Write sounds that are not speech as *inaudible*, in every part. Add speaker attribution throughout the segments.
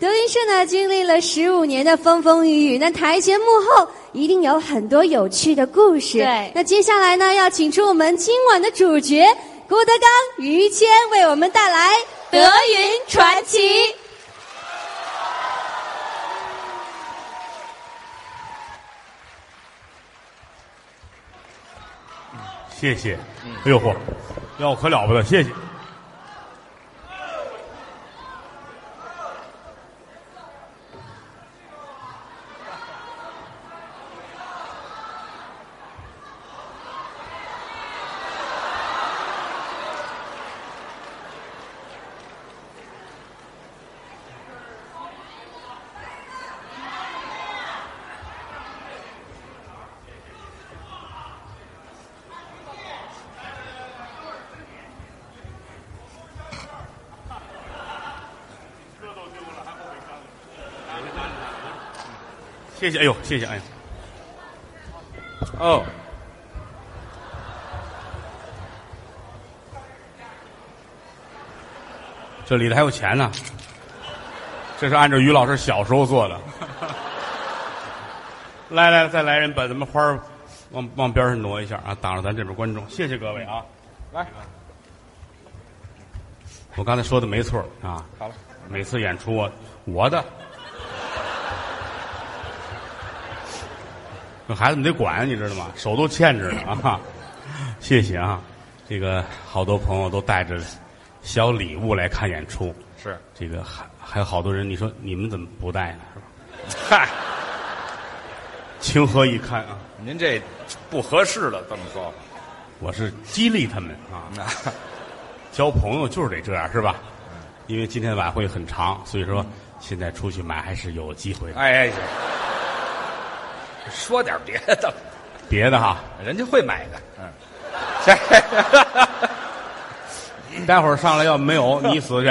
Speaker 1: 德云社呢，经历了十五年的风风雨雨，那台前幕后一定有很多有趣的故事。
Speaker 2: 对，
Speaker 1: 那接下来呢，要请出我们今晚的主角郭德纲、于谦，为我们带来《德云传奇》。
Speaker 3: 谢谢，哎呦嚯，要可了不得，谢谢。谢谢，哎呦，谢谢，哎呦，哦，这里头还有钱呢，这是按照于老师小时候做的。*laughs* 来来，再来人，把咱们花儿往往边上挪一下啊，挡着咱这边观众。谢谢各位啊，来，我刚才说的没错啊，
Speaker 4: 好了，
Speaker 3: 每次演出我我的。*laughs* 孩子们得管，你知道吗？手都欠着呢啊！谢谢啊，这个好多朋友都带着小礼物来看演出。
Speaker 4: 是
Speaker 3: 这个还还有好多人，你说你们怎么不带呢？是吧？
Speaker 4: 嗨，*laughs*
Speaker 3: 情何以堪啊！
Speaker 4: 您这不合适了，这么说。
Speaker 3: 我是激励他们啊，交朋友就是得这样，是吧？因为今天晚会很长，所以说现在出去买还是有机会的。
Speaker 4: 哎哎，说点别的，*laughs*
Speaker 3: 别的哈，
Speaker 4: 人家会买的。嗯，*laughs*
Speaker 3: 待会儿上来要没有你死去。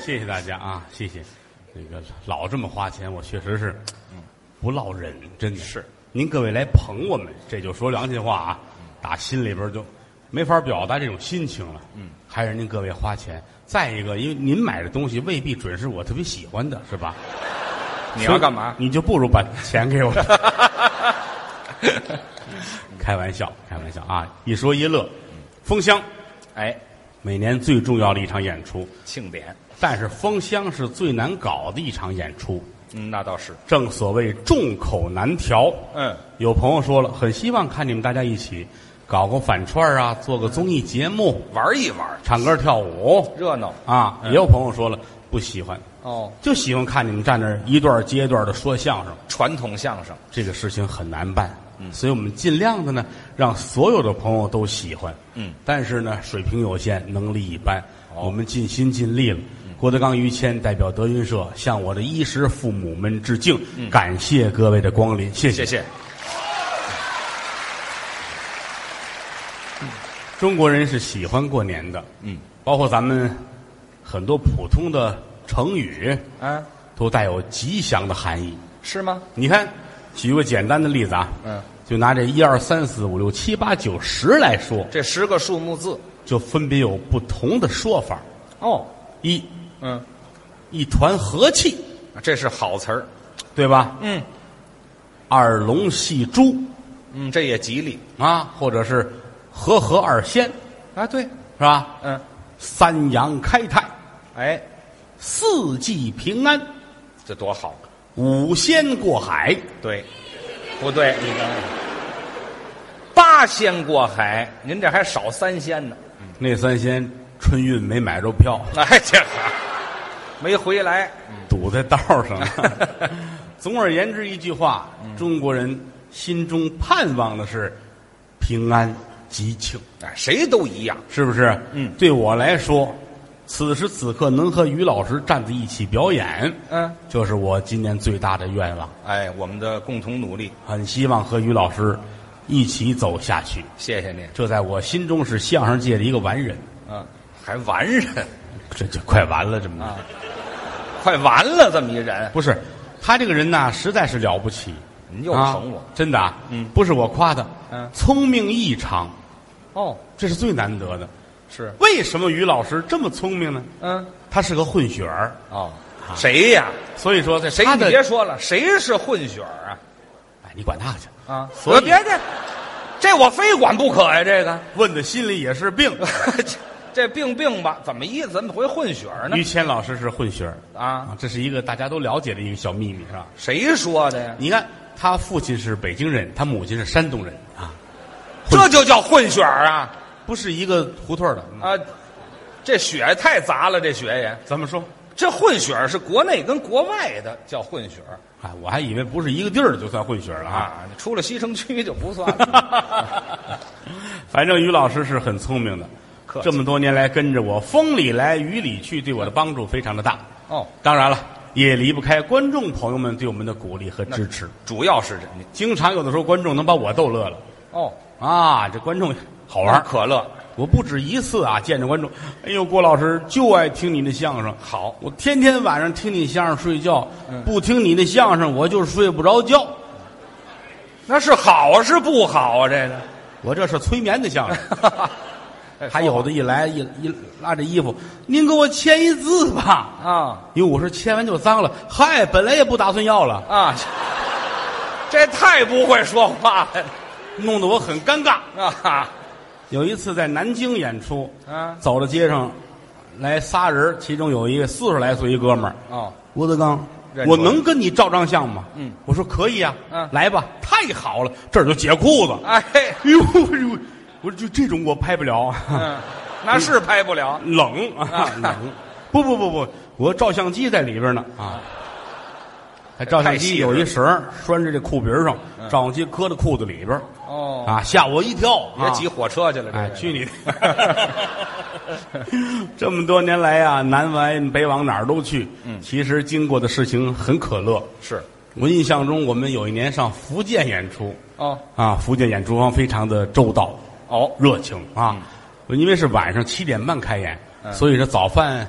Speaker 3: 谢谢大家啊，谢谢。那个老这么花钱，我确实是不落忍，真的
Speaker 4: 是。
Speaker 3: 您各位来捧我们，这就说良心话啊，打心里边就没法表达这种心情了。嗯，还是您各位花钱。再一个，因为您买的东西未必准是我特别喜欢的，是吧？
Speaker 4: 你要干嘛？
Speaker 3: 你就不如把钱给我。*laughs* 开玩笑，开玩笑啊！一说一乐，封箱，
Speaker 4: 哎，
Speaker 3: 每年最重要的一场演出，
Speaker 4: 庆典。
Speaker 3: 但是封箱是最难搞的一场演出。
Speaker 4: 嗯，那倒是。
Speaker 3: 正所谓众口难调。
Speaker 4: 嗯，
Speaker 3: 有朋友说了，很希望看你们大家一起搞个反串啊，做个综艺节目，
Speaker 4: 玩一玩，
Speaker 3: 唱歌跳舞，
Speaker 4: 热闹
Speaker 3: 啊。也有朋友说了，不喜欢。
Speaker 4: 哦，
Speaker 3: 就喜欢看你们站那儿一段接一段的说相声，
Speaker 4: 传统相声。
Speaker 3: 这个事情很难办，嗯，所以我们尽量的呢，让所有的朋友都喜欢，
Speaker 4: 嗯，
Speaker 3: 但是呢，水平有限，能力一般，我们尽心尽力了。郭德纲、于谦代表德云社向我的衣食父母们致敬，感谢各位的光临，谢谢。
Speaker 4: 谢谢。
Speaker 3: 中国人是喜欢过年的，
Speaker 4: 嗯，
Speaker 3: 包括咱们很多普通的。成语
Speaker 4: 啊，
Speaker 3: 都带有吉祥的含义，
Speaker 4: 是吗？
Speaker 3: 你看，举个简单的例子啊，
Speaker 4: 嗯，
Speaker 3: 就拿这一二三四五六七八九十来说，
Speaker 4: 这十个数目字。
Speaker 3: 就分别有不同的说法。
Speaker 4: 哦，
Speaker 3: 一，
Speaker 4: 嗯，
Speaker 3: 一团和气，
Speaker 4: 这是好词儿，
Speaker 3: 对吧？
Speaker 4: 嗯，
Speaker 3: 二龙戏珠，
Speaker 4: 嗯，这也吉利。
Speaker 3: 啊，或者是和合二仙，
Speaker 4: 啊，对，
Speaker 3: 是吧？
Speaker 4: 嗯，
Speaker 3: 三阳开泰，
Speaker 4: 哎。
Speaker 3: 四季平安，
Speaker 4: 这多好！
Speaker 3: 五仙过海，
Speaker 4: 对，不对？你看，八仙过海，您这还少三仙呢。
Speaker 3: 那三仙春运没买着票，
Speaker 4: 哎，这没回来，
Speaker 3: 堵在道上了。*laughs* 总而言之，一句话，中国人心中盼望的是平安吉庆。
Speaker 4: 哎，谁都一样，
Speaker 3: 是不是？
Speaker 4: 嗯，
Speaker 3: 对我来说。此时此刻能和于老师站在一起表演，
Speaker 4: 嗯，
Speaker 3: 就是我今年最大的愿望。
Speaker 4: 哎，我们的共同努力，
Speaker 3: 很希望和于老师一起走下去。
Speaker 4: 谢谢您，
Speaker 3: 这在我心中是相声界的一个完人。
Speaker 4: 嗯，还完人，
Speaker 3: 这就快完了，这么、
Speaker 4: 啊、快完了，这么一人。
Speaker 3: 不是他这个人呢，实在是了不起。
Speaker 4: 你又捧我，
Speaker 3: 啊、真的啊，
Speaker 4: 嗯，
Speaker 3: 不是我夸他，
Speaker 4: 嗯，
Speaker 3: 聪明异常，
Speaker 4: 哦，
Speaker 3: 这是最难得的。
Speaker 4: 是
Speaker 3: 为什么于老师这么聪明呢？
Speaker 4: 嗯，
Speaker 3: 他是个混血儿，
Speaker 4: 啊，谁呀？
Speaker 3: 所以说这
Speaker 4: 谁？你
Speaker 3: 的
Speaker 4: 别说了，谁是混血儿啊？
Speaker 3: 哎，你管他去，
Speaker 4: 啊，
Speaker 3: 所以
Speaker 4: 别这，这我非管不可呀！这个，
Speaker 3: 问的心里也是病。*laughs*
Speaker 4: 这这病病吧，怎么意思？怎么会混血儿呢
Speaker 3: 于？谦老师是混血儿
Speaker 4: 啊，
Speaker 3: 啊，这是一个大家都了解的一个小秘密，是吧？
Speaker 4: 谁说的呀？
Speaker 3: 你看，他父亲是北京人，他母亲是山东人啊，
Speaker 4: 这就叫混血儿啊！
Speaker 3: 不是一个胡同的。
Speaker 4: 啊，这血太杂了，这血也。
Speaker 3: 怎么说？
Speaker 4: 这混血儿是国内跟国外的叫混血儿
Speaker 3: 哎，我还以为不是一个地儿的就算混血了啊。
Speaker 4: 啊，你出了西城区就不算了。*laughs*
Speaker 3: 反正于老师是很聪明的，这么多年来跟着我，风里来雨里去，对我的帮助非常的大。
Speaker 4: 哦，
Speaker 3: 当然了，也离不开观众朋友们对我们的鼓励和支持。
Speaker 4: 主要是这你
Speaker 3: 经常有的时候观众能把我逗乐了
Speaker 4: 哦，
Speaker 3: 啊，这观众好玩
Speaker 4: 儿。可乐
Speaker 3: 我不止一次啊，见着观众，哎呦，郭老师就爱听你的相声。
Speaker 4: 好
Speaker 3: 我天天晚上听你相声睡觉，
Speaker 4: 嗯
Speaker 3: 不听你的相声我就睡不着觉。
Speaker 4: 那是好啊，是不好啊？这个
Speaker 3: 我这是催眠的相声。*laughs* 还有的一来一一拉着衣服，您给我签一字吧。
Speaker 4: 啊
Speaker 3: 因为我说签完就脏了，嗨，本来也不打算要了，
Speaker 4: 啊，这太不会说话了
Speaker 3: 弄得我很尴尬。
Speaker 4: 啊！
Speaker 3: 有一次在南京演出，
Speaker 4: 啊。
Speaker 3: 走到街上，来仨人，其中有一个四十来岁一哥们儿，
Speaker 4: 哦，
Speaker 3: 郭德纲
Speaker 4: 认，出
Speaker 3: 我
Speaker 4: 来
Speaker 3: 能跟你照张相吗？
Speaker 4: 嗯，
Speaker 3: 我说可以啊，
Speaker 4: 嗯
Speaker 3: 来吧，太好了，这儿就解裤子。
Speaker 4: 哎，
Speaker 3: 哎呦哎呦，我说就这种我拍不了，
Speaker 4: 嗯，那是拍不了。
Speaker 3: 冷啊。冷。不不不不，我照相机在里边呢。啊。还照相机有一绳儿拴着这裤鼻儿上，照相机搁在裤子里边儿
Speaker 4: 哦，
Speaker 3: 啊，吓我一跳。啊
Speaker 4: 别挤火车去了，
Speaker 3: 哎，去你的！*laughs* 这么多年来啊，南往北往哪儿都去。
Speaker 4: 嗯
Speaker 3: 其实经过的事情很可乐。
Speaker 4: 是
Speaker 3: 我印象中，我们有一年上福建演出
Speaker 4: 哦
Speaker 3: 啊，福建演出方非常的周到、
Speaker 4: 哦，
Speaker 3: 热情啊。因为是晚上七点半开演，
Speaker 4: 嗯
Speaker 3: 所以这早饭、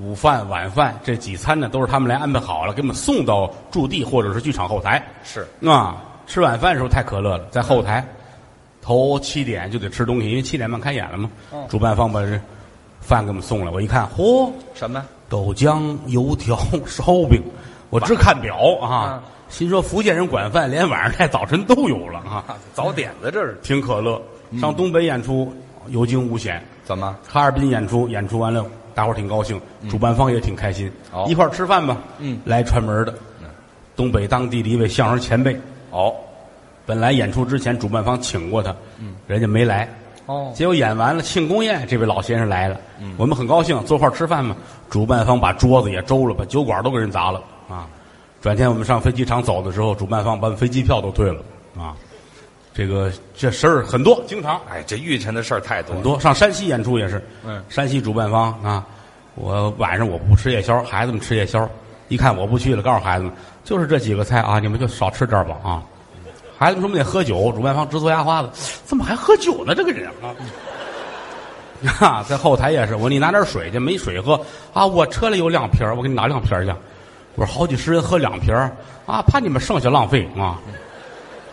Speaker 3: 午饭、晚饭这几餐呢，都是他们来安排好了，给我们送到驻地或者是剧场后台。
Speaker 4: 是
Speaker 3: 啊，吃晚饭的时候太可乐了，在后台，头七点就得吃东西，因为七点半开演了嘛。
Speaker 4: 哦
Speaker 3: 主办方把这饭给我们送来，我一看，嚯，
Speaker 4: 什么？
Speaker 3: 豆浆、油条、烧饼，我只看表啊
Speaker 4: 啊，
Speaker 3: 心说福建人管饭，连晚上带早晨都有了啊，
Speaker 4: 早点子这是
Speaker 3: 挺可乐。上东北演出有惊无险，
Speaker 4: 怎么？
Speaker 3: 哈尔滨演出演出完了，大伙儿挺高兴，主办方也挺开心，
Speaker 4: 哦
Speaker 3: 一块儿吃饭吧。
Speaker 4: 嗯。
Speaker 3: 来串门的，东北当地的一位相声前辈。
Speaker 4: 哦
Speaker 3: 本来演出之前主办方请过他，人家没来，
Speaker 4: 哦。
Speaker 3: 结果演完了庆功宴，这位老先生来了，我们很高兴，坐一块儿吃饭嘛。主办方把桌子也周了，把酒馆都给人砸了。啊！转天我们上飞机场走的时候，主办方把飞机票都退了。啊！这个这事儿很多，经常
Speaker 4: 哎，这遇见的事儿太多
Speaker 3: 很多。上山西演出也是，
Speaker 4: 嗯
Speaker 3: 山西主办方啊，我晚上我不吃夜宵，孩子们吃夜宵，一看我不去了，告诉孩子们就是这几个菜啊，你们就少吃点儿吧啊。孩子们说我们得喝酒，主办方直嘬牙花子，怎么还喝酒呢？这个人啊，*laughs* 啊，在后台也是，我说你拿点水去，没水喝啊，我车里有两瓶儿，我给你拿两瓶儿去。我说好几十人喝两瓶儿啊，怕你们剩下浪费啊。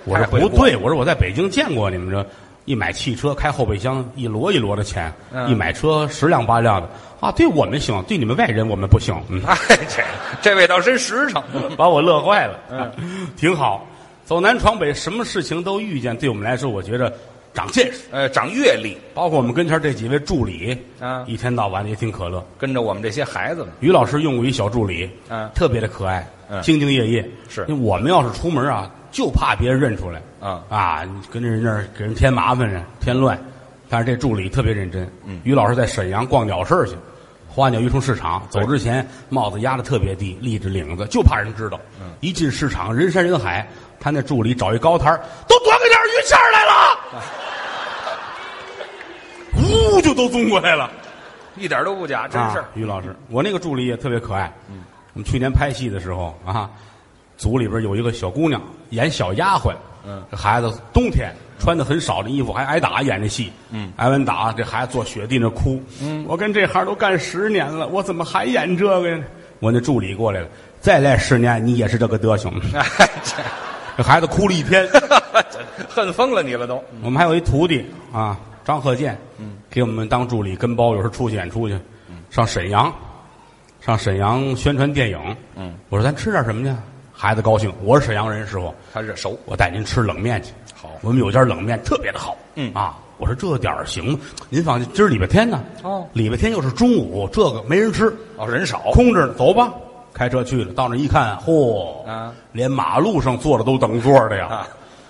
Speaker 3: 我
Speaker 4: 说
Speaker 3: 不对，我说我在北京见过你们这一买汽车开后备箱一摞一摞的钱，
Speaker 4: 嗯
Speaker 3: 一买车十辆八辆的啊，对我们行，对你们外人我们不行，嗯，
Speaker 4: 哎，这这位倒真实诚。*laughs*
Speaker 3: 把我乐坏了，
Speaker 4: 嗯
Speaker 3: 挺好。走南闯北，什么事情都遇见，对我们来说，我觉着长见识。
Speaker 4: 呃，长阅历，
Speaker 3: 包括我们跟前这几位助理，
Speaker 4: 啊
Speaker 3: 一天到晚的也挺可乐。
Speaker 4: 跟着我们这些孩子们，
Speaker 3: 于老师用过一小助理，
Speaker 4: 嗯
Speaker 3: 特别的可爱，
Speaker 4: 嗯
Speaker 3: 兢兢业业。
Speaker 4: 是
Speaker 3: 因为我们要是出门啊，就怕别人认出来，
Speaker 4: 啊
Speaker 3: 啊，你跟着人那儿给人添麻烦呢，添乱。但是这助理特别认真。
Speaker 4: 嗯
Speaker 3: 于老师在沈阳逛鸟市去，花鸟鱼虫市场，走之前帽子压的特别低，立着领子，就怕人知道。
Speaker 4: 嗯
Speaker 3: 一进市场人山人海，他那助理找一高台儿都端个点儿鱼虾来了，*laughs* 呜就都送过来了。
Speaker 4: 一点都不假，真是
Speaker 3: 啊。于老师，我那个助理也特别可爱。嗯，我们去年拍戏的时候啊，组里边有一个小姑娘演小丫鬟。
Speaker 4: 嗯，
Speaker 3: 这孩子冬天穿的很少的衣服，还挨打演这戏。
Speaker 4: 嗯，
Speaker 3: 挨完打，这孩子坐雪地那哭。嗯，我跟这行都干十年了，我怎么还演这个呀？我那助理过来了，再来十年你也是这个德行。
Speaker 4: 哎，这
Speaker 3: 这孩子哭了一天。*laughs*
Speaker 4: 恨疯了你了都。
Speaker 3: 我们还有一徒弟啊，张贺建，给我们当助理跟包，有时候出去演出去，上沈阳，上沈阳宣传电影。
Speaker 4: 嗯，
Speaker 3: 我说咱吃点什么去？孩子高兴，我是沈阳人，师傅，
Speaker 4: 他是熟。
Speaker 3: 我带您吃冷面去。
Speaker 4: 好
Speaker 3: 我们有家冷面特别的好。
Speaker 4: 嗯
Speaker 3: 啊，我说这点儿行吗？您放心，今儿礼拜天呢。
Speaker 4: 哦
Speaker 3: 礼拜天又是中午，这个没人吃，
Speaker 4: 哦，人少。
Speaker 3: 空着呢，走吧。开车去了，到那一看，嚯，
Speaker 4: 啊
Speaker 3: 连马路上坐着都等座的呀。
Speaker 4: 啊，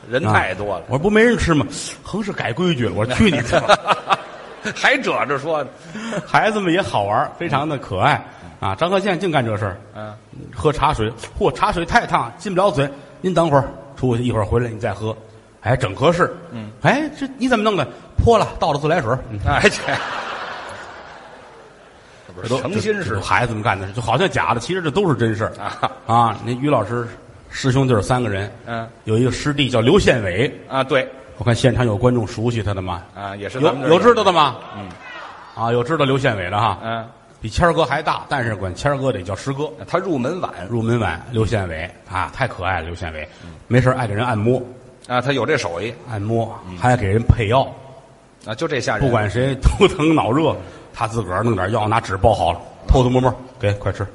Speaker 4: 人太多了
Speaker 3: 啊。我说不没人吃吗？横是改规矩了。我说去你的吧！*laughs*
Speaker 4: 还褶着说呢。*laughs*
Speaker 3: 孩子们也好玩，非常的可爱啊。张鹤健净干这事儿，
Speaker 4: 嗯，
Speaker 3: 喝茶水，嚯，茶水太烫，进不了嘴。您等会儿出去，一会儿回来你再喝，哎，整合适。
Speaker 4: 嗯，
Speaker 3: 哎，这你怎么弄的？泼了，倒了自来水。嗯
Speaker 4: 哎，这这不是诚心是
Speaker 3: 这孩子们干的事，就好像假的，其实这都是真事儿
Speaker 4: 啊
Speaker 3: 啊！那于老师师兄弟儿三个人，
Speaker 4: 嗯，
Speaker 3: 有一个师弟叫刘宪伟，
Speaker 4: 啊，对
Speaker 3: 我看现场有观众熟悉他的吗？
Speaker 4: 啊，也是
Speaker 3: 有有知道的吗？
Speaker 4: 嗯
Speaker 3: 啊，有知道刘宪伟的哈，
Speaker 4: 嗯，
Speaker 3: 比谦儿哥还大，但是管谦儿哥得叫师哥。
Speaker 4: 他入门晚
Speaker 3: 入门晚，刘宪伟啊，太可爱了，刘宪伟，没事儿爱给人按摩，
Speaker 4: 啊，他有这手艺
Speaker 3: 按摩，还爱给人配药，
Speaker 4: 啊，就这下人
Speaker 3: 不管谁头疼 *laughs* 脑热，他自个儿弄点药，拿纸包好了，偷偷摸摸给，快吃。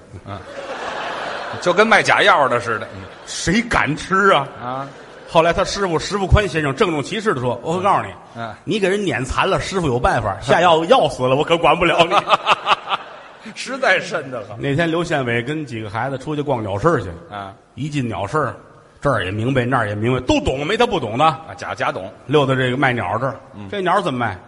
Speaker 4: 就跟卖假药的似的
Speaker 3: 谁敢吃啊？
Speaker 4: 啊，
Speaker 3: 后来他师傅石富宽先生郑重其事的说：“我可告诉你，
Speaker 4: 嗯
Speaker 3: 你给人撵残了，师傅有办法，下药药死了，我可管不了你。*laughs* *laughs*
Speaker 4: 实在瘆得”慌。
Speaker 3: 那天刘宪伟跟几个孩子出去逛鸟市去，
Speaker 4: 啊。
Speaker 3: 一进鸟市，这儿也明白，那儿也明白，都懂，没他不懂的。
Speaker 4: 啊，假假懂。
Speaker 3: 溜到这个卖鸟这儿，这鸟怎么卖？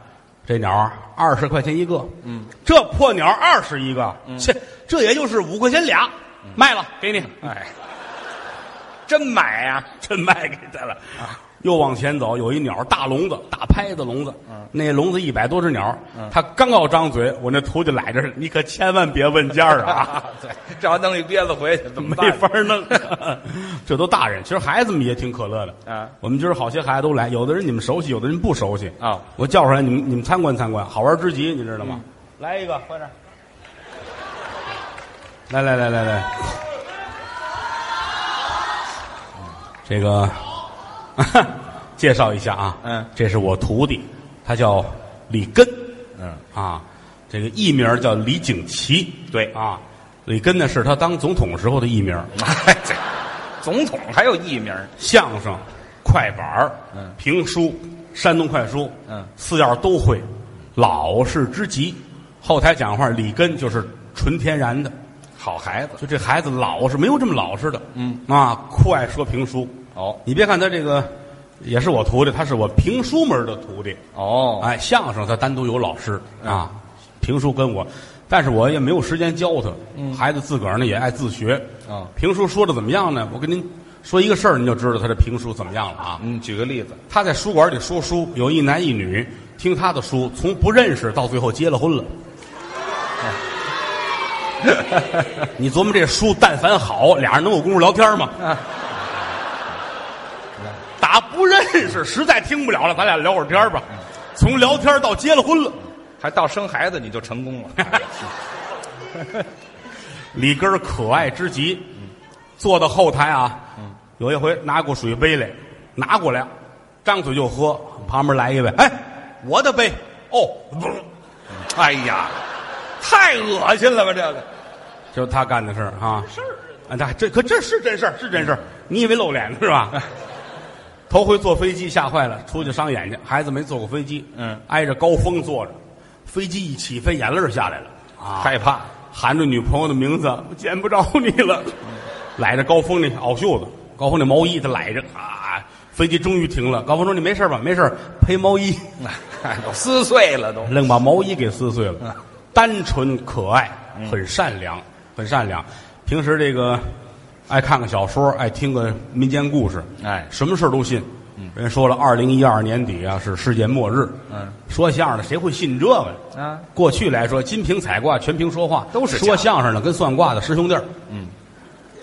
Speaker 3: 这鸟二十块钱一个，嗯，这破鸟二十一个，切，这也就是五块钱俩，卖了给你，
Speaker 4: 哎，真买呀 *laughs*
Speaker 3: 真卖给他了。又往前走，有一鸟大笼子，大拍子笼子，那笼子一百多只鸟，他刚要张嘴，我那徒弟来着，你可千万别问价儿啊。*laughs*
Speaker 4: 对，这要弄一鞭子回去怎么
Speaker 3: 没
Speaker 4: 办？
Speaker 3: 法弄，这都大人。其实孩子们也挺可乐的
Speaker 4: 啊
Speaker 3: 我们今儿好些孩子都来，有的人你们熟悉，有的人不熟悉
Speaker 4: 啊
Speaker 3: 我叫出来，你们你们参观参观，好玩之极，你知道吗？来一个，快点！来来来来来，这个 *laughs* 介绍一下啊，
Speaker 4: 嗯。
Speaker 3: 这是我徒弟，他叫李根，
Speaker 4: 嗯。
Speaker 3: 啊，这个艺名叫李景琦，
Speaker 4: 对。
Speaker 3: 啊，李根呢是他当总统时候的艺名，*laughs*
Speaker 4: 哎，这总统还有艺名
Speaker 3: 相声、快板儿
Speaker 4: 嗯。
Speaker 3: 评书、山东快书，
Speaker 4: 嗯。
Speaker 3: 四样都会，老实之极。后台讲话，李根就是纯天然的，
Speaker 4: 好孩子。
Speaker 3: 就这孩子老实，没有这么老实的，
Speaker 4: 嗯。
Speaker 3: 啊，酷爱说评书。
Speaker 4: 哦
Speaker 3: 你别看他这个也是我徒弟，他是我评书门的徒弟。
Speaker 4: 哦
Speaker 3: 哎，相声他单独有老师啊，评书跟我，但是我也没有时间教他。孩子自个儿呢也爱自学。
Speaker 4: 啊
Speaker 3: 评书说的怎么样呢？我跟您说一个事儿，您就知道他这评书怎么样了啊。
Speaker 4: 嗯，举个例子
Speaker 3: 他在书馆里说书，有一男一女听他的书，从不认识到最后结了婚了。*laughs* 你琢磨这书，但凡好，俩人能有功夫聊天吗？*laughs* 打不认识，实在听不了了，咱俩聊会儿天吧。从聊天到结了婚了，
Speaker 4: 还到生孩子你就成功了
Speaker 3: 李根儿可爱之极，坐到后台啊，有一回拿过水杯来，拿过来，张嘴就喝，旁边来一位，哎，我的杯，哦，不
Speaker 4: 哎呀，太恶心了吧这个
Speaker 3: 就是他干的事儿啊。事儿啊，那这可这是真事儿，是真事儿。你以为露脸呢是吧？*laughs* 头回坐飞机吓坏了，出去伤眼睛。孩子没坐过飞机，
Speaker 4: 嗯
Speaker 3: 挨着高峰坐着，飞机一起飞，眼泪下来了啊，
Speaker 4: 害怕
Speaker 3: 喊着女朋友的名字，我见不着你了。揽着高峰那袄袖子，高峰那毛衣他揽着啊。飞机终于停了，高峰说：“你没事吧？没事，赔毛衣。*laughs* ”
Speaker 4: 哎都撕碎了都
Speaker 3: 愣把毛衣给撕碎了。单纯可爱，很善良，很善良。平时这个爱看个小说，爱听个民间故事，
Speaker 4: 哎。
Speaker 3: 什么事儿都信。人说了，二零一二年底啊是世界末日。
Speaker 4: 嗯，
Speaker 3: 说相声的谁会信这个？呀？
Speaker 4: 啊。
Speaker 3: 过去来说，金瓶彩卦全凭说话，
Speaker 4: 都是
Speaker 3: 说相声的跟算卦的师兄弟儿，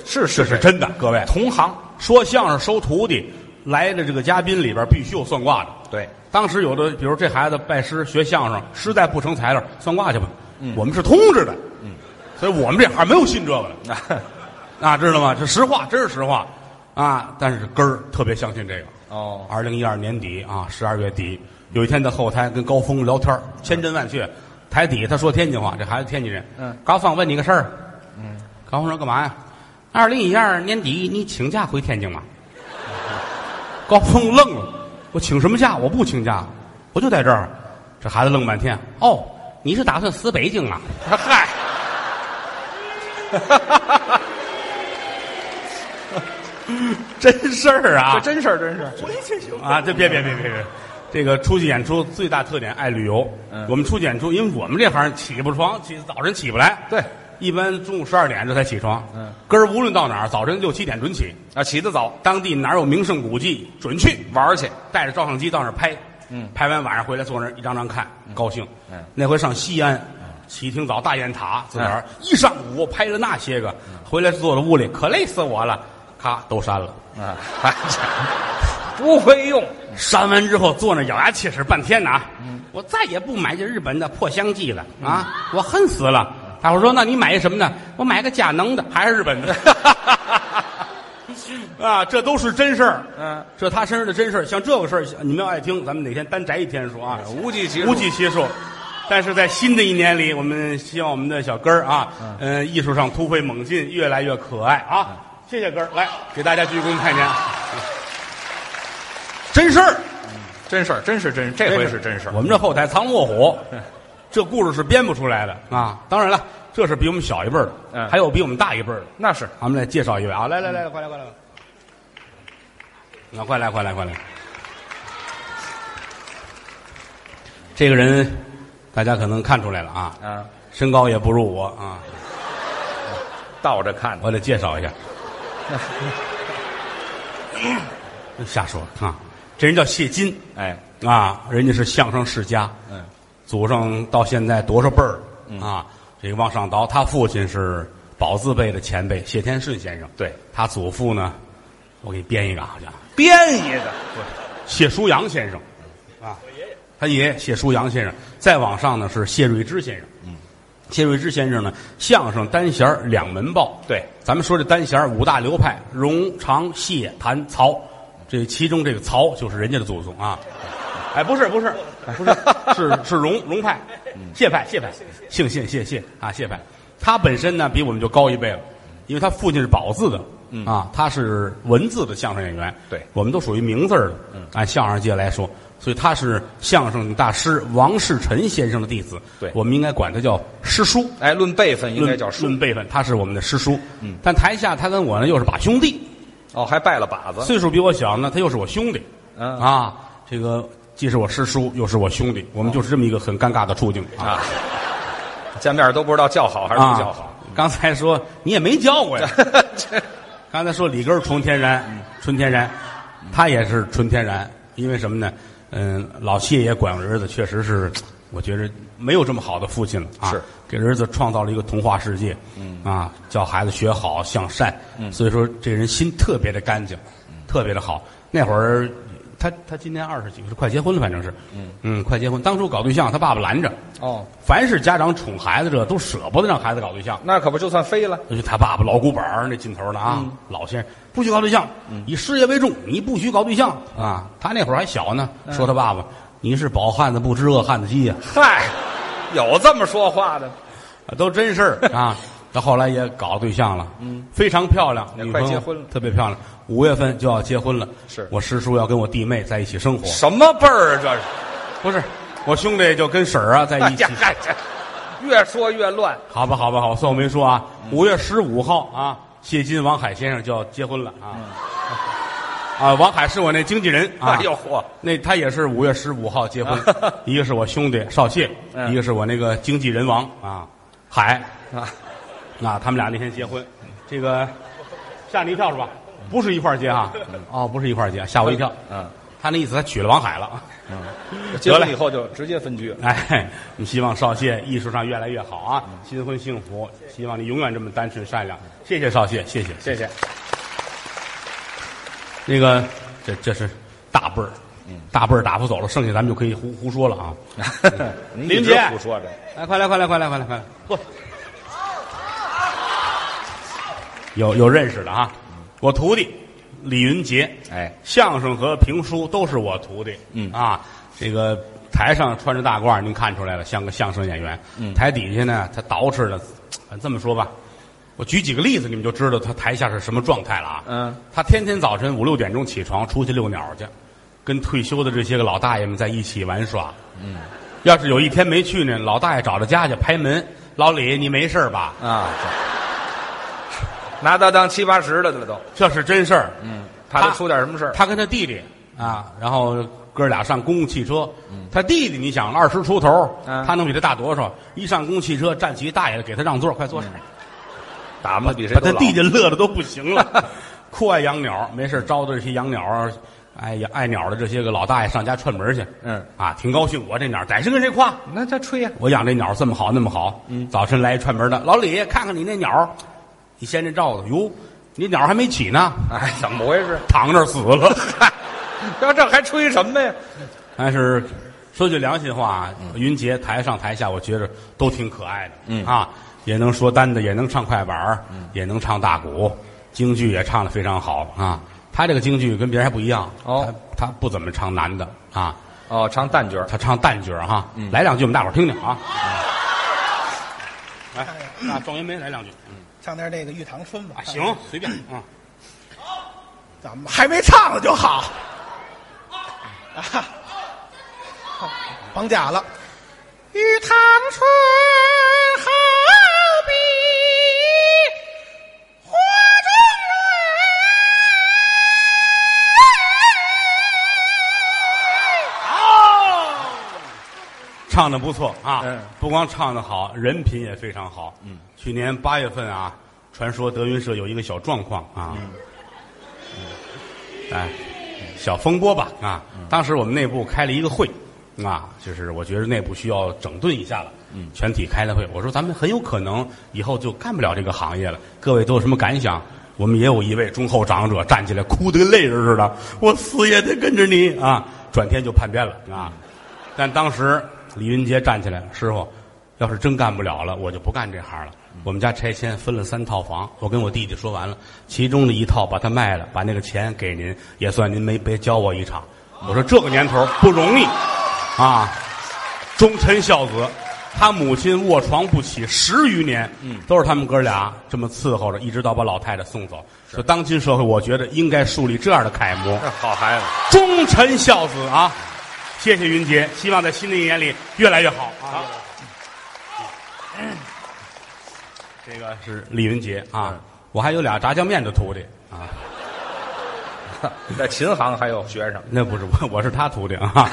Speaker 4: 是
Speaker 3: 是是真的。各位，
Speaker 4: 同行。
Speaker 3: 说相声收徒弟来的这个嘉宾里边必须有算卦的。
Speaker 4: 对。
Speaker 3: 当时有的，比如这孩子拜师学相声，实在不成材料，算卦去吧。
Speaker 4: 嗯。
Speaker 3: 我们是通知的，嗯，所以我们这行没有信这个的，*laughs* 啊，知道吗？这实话，真是实话，啊。但是根儿特别相信这个，
Speaker 4: 哦，
Speaker 3: 二零一二年底啊，十二月底，有一天在后台跟高峰聊天，千真万确。台底他说天津话，这孩子天津人。
Speaker 4: 嗯，
Speaker 3: 高峰问你个事儿。嗯，高峰说干嘛呀？二零一二年底你请假回天津吗？高峰愣了，我请什么假？我不请假，我就在这儿。这孩子愣半天。哦，你是打算死北京啊？
Speaker 4: 嗨，*laughs* *laughs*
Speaker 3: 真事儿啊！
Speaker 4: 这真事儿，真事儿。
Speaker 3: 啊，这别别别别别，这个出去演出最大特点爱旅游。
Speaker 4: 嗯
Speaker 3: 我们出去演出，因为我们这行起不床，起早晨起不来。
Speaker 4: 对，
Speaker 3: 一般中午十二点这才起床。
Speaker 4: 嗯，
Speaker 3: 哥儿无论到哪儿，早晨六七点准起。
Speaker 4: 啊，起得早，
Speaker 3: 当地哪有名胜古迹，准去
Speaker 4: 玩儿去。
Speaker 3: 带着照相机到那儿拍。
Speaker 4: 嗯
Speaker 3: 拍完晚上回来坐那儿一张张看，高兴。
Speaker 4: 嗯
Speaker 3: 那回上西安，起挺早，大雁塔自个儿一上午拍了那些个，回来坐在屋里可累死我了，咔都删了。
Speaker 4: 啊，*laughs* 不会用。*laughs*
Speaker 3: 删完之后坐那咬牙切齿半天呢啊！我再也不买这日本的破香剂了啊！我恨死了。大伙说：“那你买一什么呢？”我买个佳能的，还是日本的。*laughs* 啊，这都是真事儿。
Speaker 4: 嗯，
Speaker 3: 这他身上的真事儿，像这个事儿，你们要爱听，咱们哪天单摘一天说啊，
Speaker 4: 无计其
Speaker 3: 无计其数。但是在新的一年里，我们希望我们的小根儿啊，嗯、艺术上突飞猛进，越来越可爱啊！谢谢哥儿，来给大家鞠躬看见。*laughs* 真事儿。
Speaker 4: 真事儿，真是真，这回是真事儿。
Speaker 3: 我们这后台藏龙卧虎，*laughs* 这故事是编不出来的啊！当然了，这是比我们小一辈儿的，
Speaker 4: 嗯
Speaker 3: 还有比我们大一辈儿的。
Speaker 4: 那是
Speaker 3: 咱们来介绍一位啊，来来来，快来快来，啊，快来快来快来！这个人，大家可能看出来了啊，
Speaker 4: 啊，
Speaker 3: 身高也不如我啊，
Speaker 4: 倒着看。
Speaker 3: 我得介绍一下。*laughs* 瞎说啊，这人叫谢金
Speaker 4: 哎，
Speaker 3: 啊，人家是相声世家。
Speaker 4: 嗯，
Speaker 3: 祖上到现在多少辈儿、啊？这个往上倒，他父亲是宝字辈的前辈谢天顺先生，
Speaker 4: 对
Speaker 3: 他祖父呢，我给你编一个啊，叫
Speaker 4: 编一个。
Speaker 3: 谢舒阳先生，啊，他爷爷谢舒阳先生，再往上呢是谢瑞之先生，嗯，谢瑞之先生呢，相声单弦两门报，
Speaker 4: 对，
Speaker 3: 咱们说这单弦五大流派，荣常谢谭曹，这其中这个曹就是人家的祖宗啊，哎，不是不是不 *laughs* 是，是是荣荣派，谢派谢派，姓谢谢谢啊谢派，他本身呢比我们就高一辈了，因为他父亲是宝字的，啊，他是文字的相声演员，
Speaker 4: 对
Speaker 3: 我们都属于名字儿的，按相声界来说，所以他是相声大师王世臣先生的弟子，
Speaker 4: 对
Speaker 3: 我们应该管他叫师叔。
Speaker 4: 哎，论辈分应该叫叔。
Speaker 3: 论辈分，他是我们的师叔。嗯，但台下他跟我呢又是把兄弟，
Speaker 4: 哦，还拜了把子。
Speaker 3: 岁数比我小呢，他又是我兄弟。
Speaker 4: 嗯
Speaker 3: 啊，这个既是我师叔，又是我兄弟，我们就是这么一个很尴尬的处境啊。
Speaker 4: 啊，见面都不知道叫好还是不叫好。
Speaker 3: 啊刚才说你也没教过呀。
Speaker 4: 这 *laughs*
Speaker 3: 刚才说李根儿纯天然，纯天然，他也是纯天然，因为什么呢？嗯，老谢爷管儿子确实是，我觉着没有这么好的父亲了啊。
Speaker 4: 是
Speaker 3: 给儿子创造了一个童话世界，嗯啊，教孩子学好向善，嗯，所以说这人心特别的干净，特别的好。那会儿他他今年二十几岁，快结婚了，反正是，嗯嗯，快结婚。当初搞对象，他爸爸拦着，
Speaker 4: 哦，
Speaker 3: 凡是家长宠孩子这都舍不得让孩子搞对象。
Speaker 4: 那可不就算飞了？
Speaker 3: 他爸爸老古板儿那劲头的啊，老先生不许搞对象，以事业为重，你不许搞对象啊。他那会儿还小呢，说他爸爸你是饱汉子不知饿汉子饥呀，
Speaker 4: 嗨，有这么说话的？
Speaker 3: 啊 *laughs* 都真事儿 *laughs* 啊。他后来也搞对象了，嗯，非常漂亮，
Speaker 4: 快结婚了
Speaker 3: 特别漂亮。五月份就要结婚了，
Speaker 4: 是
Speaker 3: 我师叔要跟我弟妹在一起生活，
Speaker 4: 什么辈儿啊？这是？
Speaker 3: 不是我兄弟就跟婶儿啊在一起。
Speaker 4: 越说越乱。
Speaker 3: 好吧，好吧，好，算我没说啊。五月十五号啊，谢金王海先生就要结婚了啊。*laughs* 啊，王海是我那经纪人啊。
Speaker 4: 哎呦嚯，
Speaker 3: 那他也是五月十五号结婚，*laughs* 一个是我兄弟少谢，
Speaker 4: 嗯
Speaker 3: 一个是我那个经纪人王啊海
Speaker 4: 啊，
Speaker 3: 那，他们俩那天结婚，这个吓你一跳是吧？不是一块儿结啊，哦，不是一块儿结，吓我一跳。
Speaker 4: 嗯，
Speaker 3: 他那意思他娶了王海了。
Speaker 4: 嗯结婚以后就直接分居了。
Speaker 3: 哎，我们希望少谢艺术上越来越好啊，新婚幸福，希望你永远这么单纯善良。谢谢少谢，谢谢。
Speaker 4: 谢谢。
Speaker 3: 那个，这这是大辈儿，大辈儿打发走了，剩下咱们就可以胡胡说了啊。*laughs* 林杰
Speaker 4: 胡说着。
Speaker 3: 来，快来，快来，快来，快来，快来，嚯！有有认识的啊，我徒弟，李云杰，
Speaker 4: 哎，
Speaker 3: 相声和评书都是我徒弟。
Speaker 4: 嗯
Speaker 3: 啊，这个台上穿着大褂，您看出来了，像个相声演员。
Speaker 4: 嗯
Speaker 3: 台底下呢，他捯饬的，这么说吧，我举几个例子，你们就知道他台下是什么状态了啊。
Speaker 4: 嗯，
Speaker 3: 他天天早晨五六点钟起床出去遛鸟去，跟退休的这些个老大爷们在一起玩耍。嗯，要是有一天没去呢，老大爷找着家去拍门，老李你没事吧？
Speaker 4: 啊，拿他当七八十的了，都。
Speaker 3: 这是真事儿。
Speaker 4: 嗯，怕他出点什么事儿。
Speaker 3: 他跟他弟弟啊，然后哥俩上公共汽车。他弟弟你想二十出头，
Speaker 4: 嗯
Speaker 3: 他能比他大多少？一上公共汽车，站起一大爷给他让座，快坐。
Speaker 4: 打嘛比谁
Speaker 3: 把他
Speaker 4: 老
Speaker 3: 弟弟乐的都不行了，*laughs* 酷爱养鸟，没事招的这些养鸟爱爱鸟的这些个老大爷上家串门去。
Speaker 4: 嗯
Speaker 3: 啊，挺高兴，我这鸟逮谁跟谁夸。
Speaker 4: 那他吹呀、
Speaker 3: 我养这鸟这么好那么好。嗯，早晨来一串门的，老李看看你那鸟，你掀这罩子，哟，你鸟还没起呢，
Speaker 4: 哎，怎么回事？*laughs*
Speaker 3: 躺这儿死了。
Speaker 4: 要这还吹什么呀？
Speaker 3: 但是说句良心话，云杰台上台下，我觉着都挺可爱的。
Speaker 4: 嗯
Speaker 3: 啊，也能说单的，也能唱快板儿也能唱大鼓，京剧也唱的非常好啊。他这个京剧跟别人还不一样
Speaker 4: 哦
Speaker 3: 他，他不怎么唱男的啊，
Speaker 4: 哦，唱旦角儿
Speaker 3: 他唱旦角儿哈。来两句，我们大伙儿听听啊。来，那状元梅来两句。
Speaker 2: 唱点这个《玉堂春》吧
Speaker 3: 啊，。行，随便啊。
Speaker 2: 咱们还没唱呢就好。啊，绑架了。玉堂春好
Speaker 3: 唱的不错啊，
Speaker 4: 嗯
Speaker 3: 不光唱的好，人品也非常好。嗯，去年八月份啊，传说德云社有一个小状况啊，嗯哎，小风波吧啊。当时我们内部开了一个会啊，就是我觉得内部需要整顿一下了。嗯，全体开了会，我说咱们很有可能以后就干不了这个行业了。各位都有什么感想？我们也有一位忠厚长者站起来，哭得跟泪人似的，我死也得跟着你啊！转天就叛变了啊。但当时李云杰站起来了，师傅，要是真干不了了，我就不干这行了。我们家拆迁分了三套房，我跟我弟弟说完了，其中的一套把它卖了，把那个钱给您，也算您没白教我一场。我说这个年头不容易啊，忠臣孝子。他母亲卧床不起十余年，嗯，都是他们哥俩这么伺候着，一直到把老太太送走。说当今社会，我觉得应该树立这样的楷模。
Speaker 4: 好孩子，
Speaker 3: 忠臣孝子啊！谢谢云杰，希望在新的一年里越来越好啊！这个是李云杰啊，我还有俩炸酱面的徒弟啊，
Speaker 4: 在琴行还有学生，*laughs*
Speaker 3: 那不是我，我是他徒弟啊。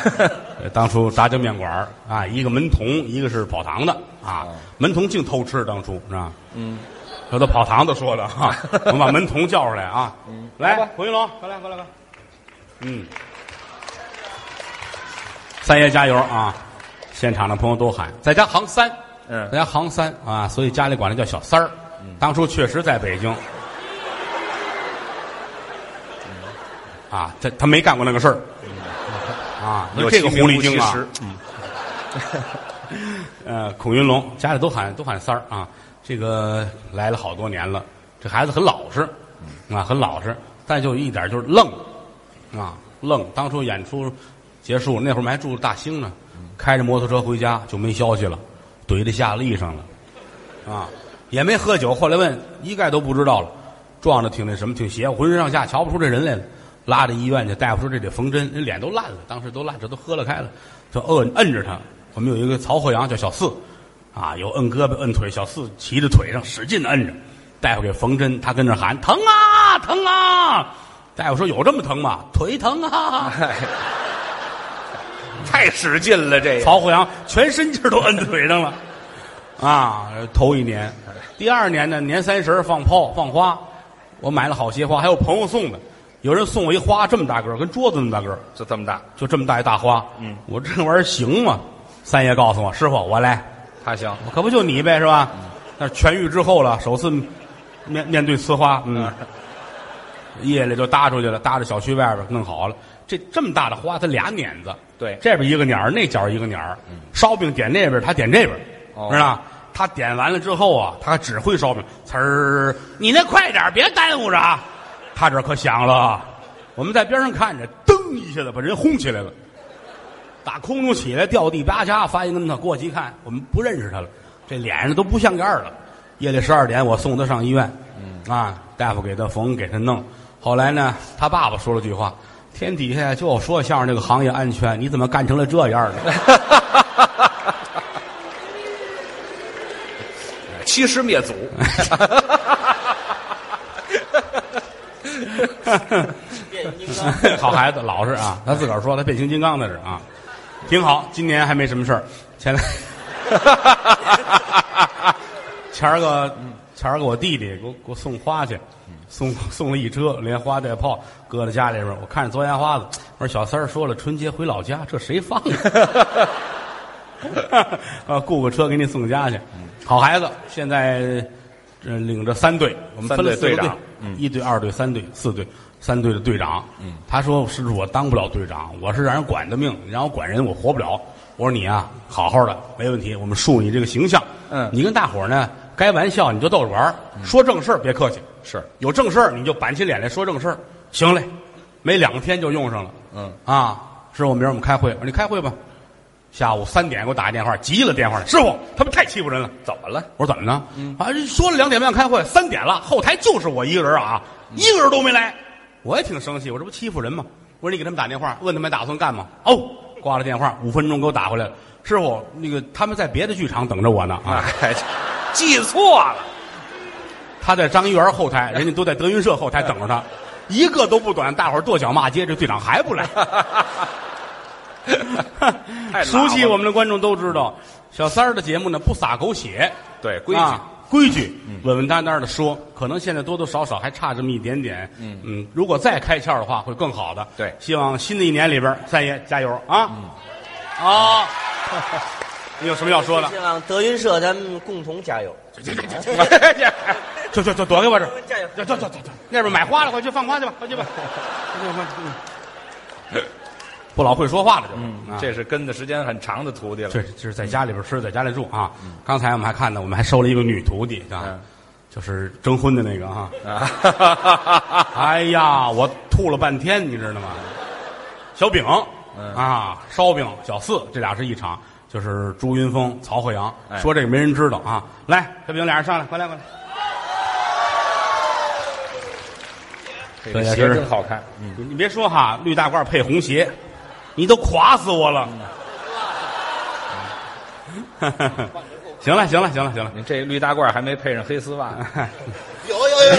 Speaker 3: 呃 *laughs* 当初炸酱面馆儿啊，一个门童，一个是跑堂的啊。门童净偷吃，当初是吧？
Speaker 4: 嗯，
Speaker 3: 这都跑堂的说的哈，*laughs* 我们把门童叫出来啊。来
Speaker 4: 来吧，
Speaker 3: 胡云龙，快来，快来，快来。嗯，三爷加油啊！现场的朋友都喊，在家行三，
Speaker 4: 嗯。
Speaker 3: 在家行三啊，所以家里管他叫小三儿。当初确实在北京，啊，这他没干过那个事儿，啊，
Speaker 4: 有这个
Speaker 3: 狐狸精啊。
Speaker 4: 嗯，*laughs*
Speaker 3: 呃，孔云龙家里都喊都喊三儿啊，这个来了好多年了，这孩子很老实，啊，很老实，但就一点就是愣，啊，愣。当初演出结束那会儿我们还住大兴呢，开着摩托车回家就没消息了，怼在下力上了，啊，也没喝酒。后来问一概都不知道了，撞的挺那什么，挺邪乎，浑身上下瞧不出这人来了。拉到医院去，大夫说这得缝针，人脸都烂了，当时都烂，这都喝了开了，就摁摁着他。我们有一个曹鹤阳叫小四，啊，有摁胳膊摁腿，小四骑着腿上使劲摁着，大夫给缝针，他跟那喊疼啊疼啊！大夫说有这么疼吗？腿疼啊！*laughs*
Speaker 4: 哎，*laughs* 太使劲了，这个。
Speaker 3: 曹虎阳全身劲儿都摁在腿上了，啊，头一年，第二年呢，年三十放炮放花，我买了好些花，还有朋友送的，有人送我一花这么大个儿，跟桌子那么大个儿，
Speaker 4: 就这么大，
Speaker 3: 就这么大一大花，
Speaker 4: 嗯，
Speaker 3: 我这玩意儿行吗？三爷告诉我，师傅我来，
Speaker 4: 他行，
Speaker 3: 可不就你呗是吧？那痊愈之后了，首次面面对呲花，嗯，*laughs* 夜里就搭出去了，搭着小区外边弄好了。这这么大的花，它俩碾子，
Speaker 4: 对
Speaker 3: 这边一个鸟儿，那角一个鸟儿。烧饼点那边，他点这边，
Speaker 4: 哦
Speaker 3: 知道？他点完了之后啊，他指挥烧饼，呲儿，你那快点，别耽误着啊！他这可响了，我们在边上看着，噔一下子把人轰起来了，打空中起来掉地吧嚓翻一跟头，过去一看，我们不认识他了，这脸上都不像样了。夜里十二点，我送他上医院，嗯啊，大夫给他缝，给他弄。后来呢，他爸爸说了句话：“天底下就说相声这个行业安全，你怎么干成了这样呢？” *laughs*
Speaker 4: 欺师灭祖。
Speaker 5: 变形金刚，
Speaker 3: 好孩子，老实啊！他自个儿说他变形金刚那是啊，挺好。今年还没什么事儿。前来，*laughs* 前儿个前儿个我弟弟给我给我送花去，送 *laughs* 送了一车，连花带炮搁在家里边。我看着昨烟花子，我说小三儿说了春节回老家，这谁放的？*laughs* 啊，雇个车给你送家去。好孩子，现在。这，领着三队，我们分了四个队，队嗯，一队、二队、三队、四队，三队的队长。嗯，他说：“师傅，我当不了队长，我是让人管的命，你让我管人，我活不了。”我说：“你啊，好好的，没问题。我们树你这个形象。嗯，你跟大伙儿呢，该玩笑你就逗着玩儿，嗯，说正事儿别客气。是有正事儿你就板起脸来说正事儿。行嘞，没两天就用上了。嗯，啊，师傅，明儿我们开会。我说你开会吧。下午三点给我打一电话，急了电话，师傅，他们太欺负人了，怎么了？我说怎么呢？嗯，啊，说了两点半开会，三点了，后台就是我一个人啊，嗯、一个人都没来，我也挺生气，我这不欺负人吗？我说你给他们打电话，问他们打算干嘛？哦，挂了电话，五分钟给我打回来了，师傅，那个他们在别的剧场等着我呢啊，
Speaker 4: 记错了，
Speaker 3: 他在张一元后台，人家都在德云社后台等着他，一个都不短，大伙儿跺脚骂街，这队长还不来。*laughs* 熟悉我们的观众都知道，小三儿的节目呢不撒狗血，
Speaker 4: 对规矩、
Speaker 3: 啊、规矩，稳稳当当的说。可能现在多多少少还差这么一点点，嗯嗯。如果再开窍的话，会更好的。
Speaker 4: 对，
Speaker 3: 希望新的一年里边，三爷加油啊！嗯、啊，*laughs* 你有什么要说的？
Speaker 5: 希望德云社咱们共同加油。
Speaker 3: 就就就躲开我这儿，加油！走走走走，那边买花了，快去放花去吧，快去吧。不老会说话了，就，
Speaker 4: 这是跟的时间很长的徒弟了。
Speaker 3: 这这是在家里边吃，在家里住啊。刚才我们还看到，我们还收了一个女徒弟啊，就是征婚的那个啊。哎呀，我吐了半天，你知道吗？小饼啊，烧饼小四，这俩是一场，就是朱云峰、曹鹤阳。说这个没人知道啊。来，小饼俩人上来，快来快来。
Speaker 4: 这鞋真好看，
Speaker 3: 嗯，你别说哈，绿大褂配红鞋。你都垮死我了！*laughs* 行了，行了，行了，行了，
Speaker 4: 你这绿大褂还没配上黑丝袜。*laughs*
Speaker 5: 有有有！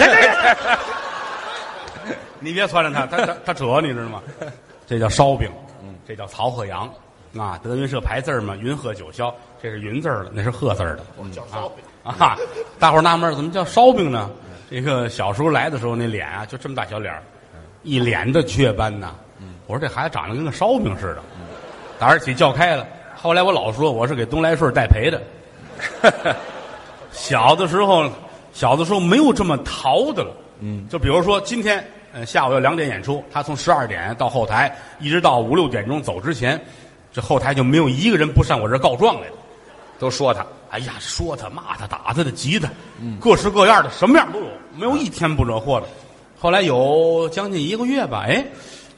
Speaker 3: 你别攒着他，他他他扯你知道吗？这叫烧饼，嗯，这叫曹鹤阳啊。德云社排字嘛，云鹤九霄，这是云字的，那是鹤字的。
Speaker 5: 我们叫烧饼
Speaker 3: 啊！大伙纳闷怎么叫烧饼呢？这个小时候来的时候，那脸啊，就这么大小脸，一脸的雀斑呐。我说这孩子长得跟个烧饼似的，打儿起叫开了。后来我老说我是给东来顺带赔的。*laughs* 小的时候，小的时候没有这么淘的了。嗯，就比如说今天，呃，下午要两点演出，他从十二点到后台，一直到五六点钟走之前，这后台就没有一个人不上我这儿告状来了，
Speaker 4: 都说他，
Speaker 3: 哎呀，说他骂他打他的急他，嗯，各式各样的什么样都有，没有一天不惹祸的。后来有将近一个月吧，哎。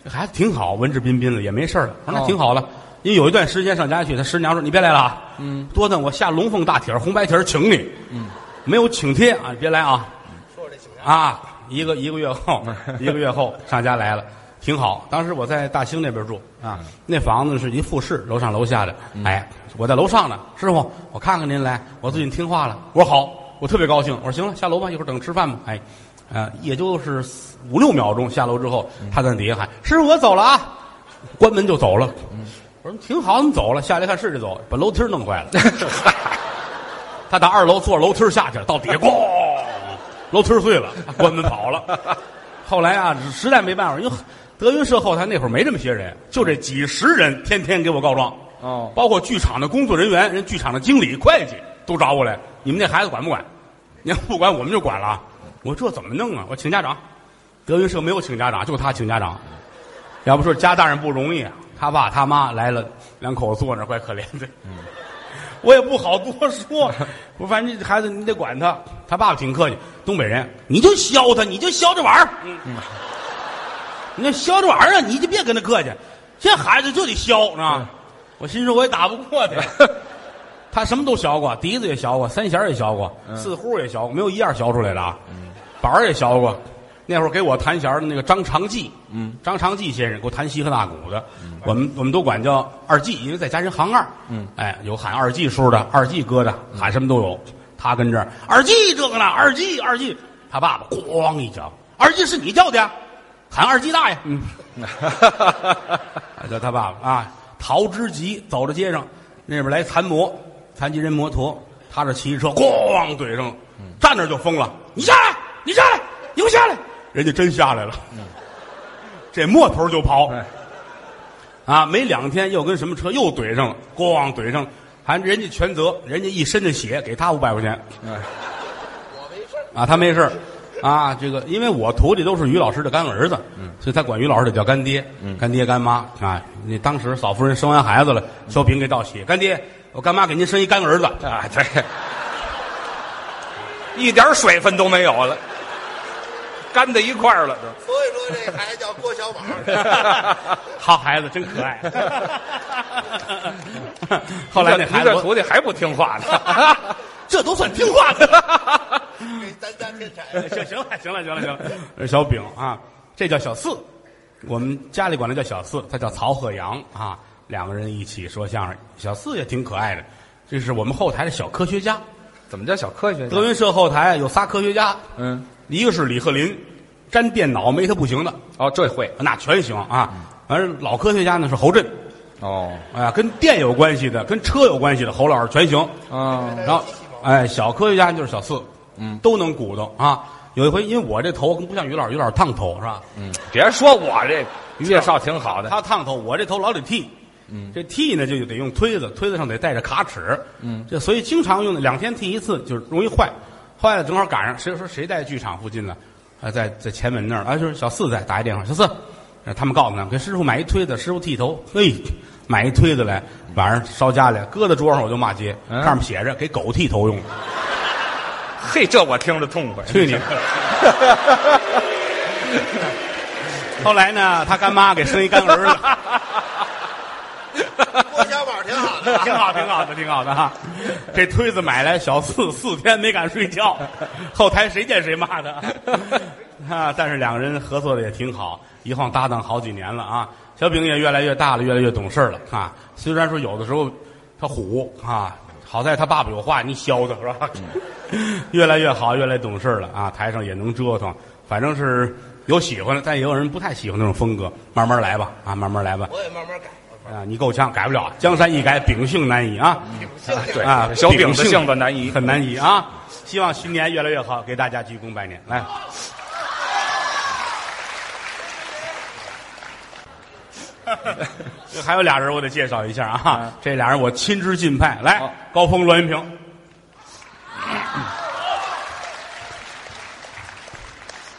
Speaker 3: 这孩子挺好，文质彬彬的，也没事了。我说那挺好的，因为有一段时间上家去，他师娘说：“你别来了啊，嗯，多的我下龙凤大帖红白帖请你，嗯，没有请帖啊，别来啊。”说这请啊，一个一个月后，*laughs* 一个月后上家来了，挺好。当时我在大兴那边住啊，那房子是一复式，楼上楼下的。哎，我在楼上呢，师傅，我看看您来，我最近听话了。我说好，我特别高兴。我说行了，下楼吧，一会儿等吃饭吧。哎。啊，也就是五六秒钟下楼之后，他在底下喊：“师傅，我走了啊！”关门就走了。我说：“挺好，你走了。”下来看是就走，把楼梯弄坏了。*laughs* 他打二楼坐楼梯下去了，到底下咣，楼梯碎了，关门跑了。后来啊，实在没办法，因为德云社后台那会儿没这么些人，就这几十人，天天给我告状。哦，包括剧场的工作人员、人剧场的经理、会计都找我来。你们那孩子管不管？你要不管，我们就管了。我这怎么弄啊？我请家长，德云社没有请家长，就他请家长。要不说家大人不容易啊，他爸他妈来了，两口子坐那怪可怜的。嗯，我也不好多说，*laughs* 我反正这孩子你得管他，他爸爸挺客气，东北人，你就削他，你就削着玩意儿。嗯，你那削这玩意儿，你就别跟他客气。这孩子就得削，啊！我心说我也打不过他。*laughs* 他什么都削过，笛子也削过，三弦也削过，四胡也削过，没有一样削出来的啊。板儿也削过。那会儿给我弹弦的那个张长记，嗯，张长记先生给我弹西河大鼓的，我们我们都管叫二记，因为在家人行二，嗯，哎，有喊二记叔的，二记哥的，喊什么都有。他跟这儿二记这个呢，二记二记，他爸爸咣一脚，二记是你叫的呀？喊二鸡大爷，嗯，*laughs* 叫他爸爸啊。陶之吉走到街上，那边来残摩，残疾人摩托，他这骑车咣怼上了，站那就疯了，你下来，你下来，你给我下来。*laughs* 人家真下来了，*laughs* 这摸头就跑，啊，没两天又跟什么车又怼上了，咣怼上了，还人家全责，人家一身的血给他五百块钱，
Speaker 5: 我没事
Speaker 3: 啊，他没事啊，这个因为我徒弟都是于老师的干儿子，所以他管于老师得叫干爹，干爹干妈啊。那当时嫂夫人生完孩子了，小平给道喜，干爹，我干妈给您生一干儿子
Speaker 4: 啊，对，一点水分都没有了。干在一块儿了，
Speaker 5: 所以说这孩子叫郭小宝，*laughs*
Speaker 3: 好孩子，真可爱。*laughs* *laughs* 后来那孩子
Speaker 4: 这徒弟还不听话
Speaker 3: 呢，这都算听话的。
Speaker 5: 给咱家添柴。
Speaker 3: 行行了，行了，行了，行了。小饼啊，这叫小四，我们家里管他叫小四，他叫曹鹤阳啊。两个人一起说相声，小四也挺可爱的。这是我们后台的小科学家。
Speaker 4: 怎么叫小科学家？
Speaker 3: 德云社后台有仨科学家，
Speaker 4: 嗯。
Speaker 3: 一个是李鹤林，粘电脑没他不行的
Speaker 4: 哦，这会
Speaker 3: 那全行啊。反正老科学家呢是侯震，
Speaker 4: 哦，
Speaker 3: 哎呀，跟电有关系的，跟车有关系的，侯老师全行。
Speaker 4: 啊，
Speaker 3: 然后 *laughs* 哎，小科学家就是小四，嗯，都能鼓捣啊。有一回，因为我这头不像于老师，于老师烫头是吧？
Speaker 4: 嗯，别说我这介绍挺好的，
Speaker 3: 他烫头，我这头老得剃。嗯，这剃呢就得用推子，推子上得带着卡尺。嗯，这所以经常用的两天剃一次，就是容易坏。坏了正好赶上，谁说谁在剧场附近呢？啊，在在前门那儿，啊，就是小四在打一电话，小四，他们告诉他给师傅买一推子，师傅剃头，嘿，买一推子来，晚上烧家里，搁在桌上我就骂街，嗯、上面写着给狗剃头用的。
Speaker 4: 嘿，这我听着痛快，
Speaker 3: 去你！*laughs* 后来呢，他干妈给生一干儿子。*laughs*
Speaker 5: 郭小宝挺好的，*laughs*
Speaker 3: 挺好，挺好的，挺好的哈。这推子买来，小四四天没敢睡觉，后台谁见谁骂他啊！但是两个人合作的也挺好，一晃搭档好几年了啊。小饼也越来越大了，越来越懂事了啊。虽然说有的时候他虎啊，好在他爸爸有话你削他是吧？*laughs* 越来越好，越来越懂事了啊。台上也能折腾，反正是有喜欢的，但也有人不太喜欢那种风格。慢慢来吧，啊，慢慢来吧。
Speaker 5: 我也慢慢改。
Speaker 3: 啊，你够呛，改不了。江山易改，秉性难移啊！
Speaker 4: 对
Speaker 3: 啊，
Speaker 4: 小饼的性子难移，
Speaker 3: 很难移啊！希望新年越来越好，给大家鞠躬拜年。来，*laughs* 还有俩人我得介绍一下啊！这俩人我亲之敬派。来，高峰、栾云平。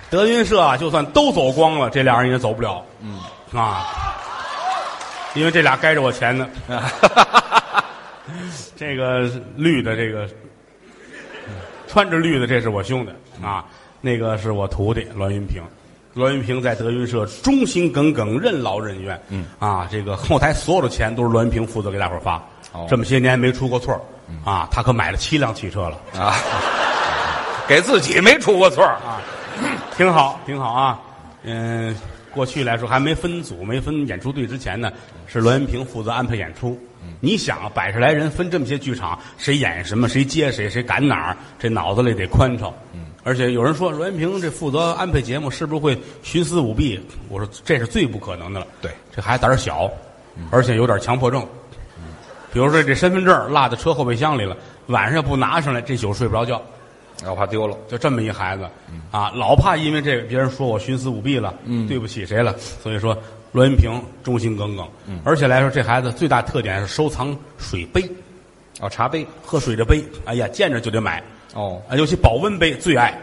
Speaker 3: 德云社啊，就算都走光了，这俩人也走不了。嗯啊。因为这俩该着我钱呢，*laughs* 这个绿的，这个穿着绿的，这是我兄弟啊，那个是我徒弟栾云平。栾云平在德云社忠心耿耿，任劳任怨。嗯啊，这个后台所有的钱都是栾云平负责给大伙儿发。哦，这么些年没出过错啊，他可买了七辆汽车了啊，
Speaker 4: 给自己没出过错
Speaker 3: 啊，挺好，挺好啊，嗯。过去来说还没分组、没分演出队之前呢，是栾云平负责安排演出。嗯、你想，百十来人分这么些剧场，谁演什么，谁接谁，谁赶哪儿，这脑子里得宽敞。嗯、而且有人说栾云平这负责安排节目，是不是会徇私舞弊？我说这是最不可能的了。
Speaker 4: 对，
Speaker 3: 这孩子胆小，而且有点强迫症。嗯、比如说这身份证落在车后备箱里了，晚上不拿上来，这宿睡不着觉。
Speaker 4: 我怕丢了，
Speaker 3: 就这么一孩子，啊，老怕因为这个别人说我徇私舞弊了，嗯，对不起谁了，所以说栾云平忠心耿耿，嗯，而且来说这孩子最大特点是收藏水杯，
Speaker 4: 哦，茶杯，
Speaker 3: 喝水的杯，哎呀，见着就得买，
Speaker 4: 哦，
Speaker 3: 啊，尤其保温杯最爱，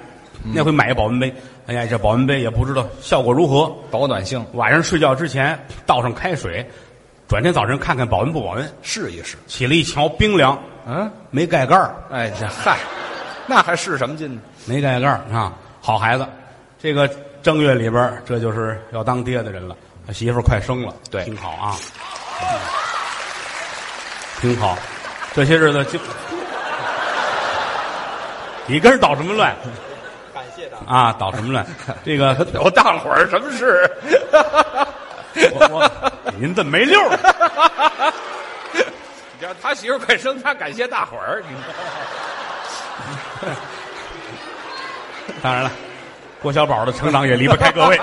Speaker 3: 那回买一保温杯，哎呀，这保温杯也不知道效果如何，
Speaker 4: 保暖性，
Speaker 3: 晚上睡觉之前倒上开水，转天早晨看看保温不保温，
Speaker 4: 试一试，
Speaker 3: 起来一瞧冰凉，嗯，没盖盖儿，
Speaker 4: 哎呀，嗨。那还试什么劲呢？
Speaker 3: 没盖盖儿啊，好孩子。这个正月里边儿，这就是要当爹的人了。他媳妇儿快生了，
Speaker 4: 对
Speaker 3: 挺好啊，挺好。这些日子就，你跟人捣什么乱？
Speaker 5: 感谢大
Speaker 3: 啊，捣什么乱？这个 *laughs*
Speaker 4: 我大伙儿什么事？*laughs*
Speaker 3: 我我您怎么没溜儿。*laughs*
Speaker 4: 你知道他媳妇快生，他感谢大伙儿。
Speaker 3: 当然了，郭小宝的成长也离不开各位。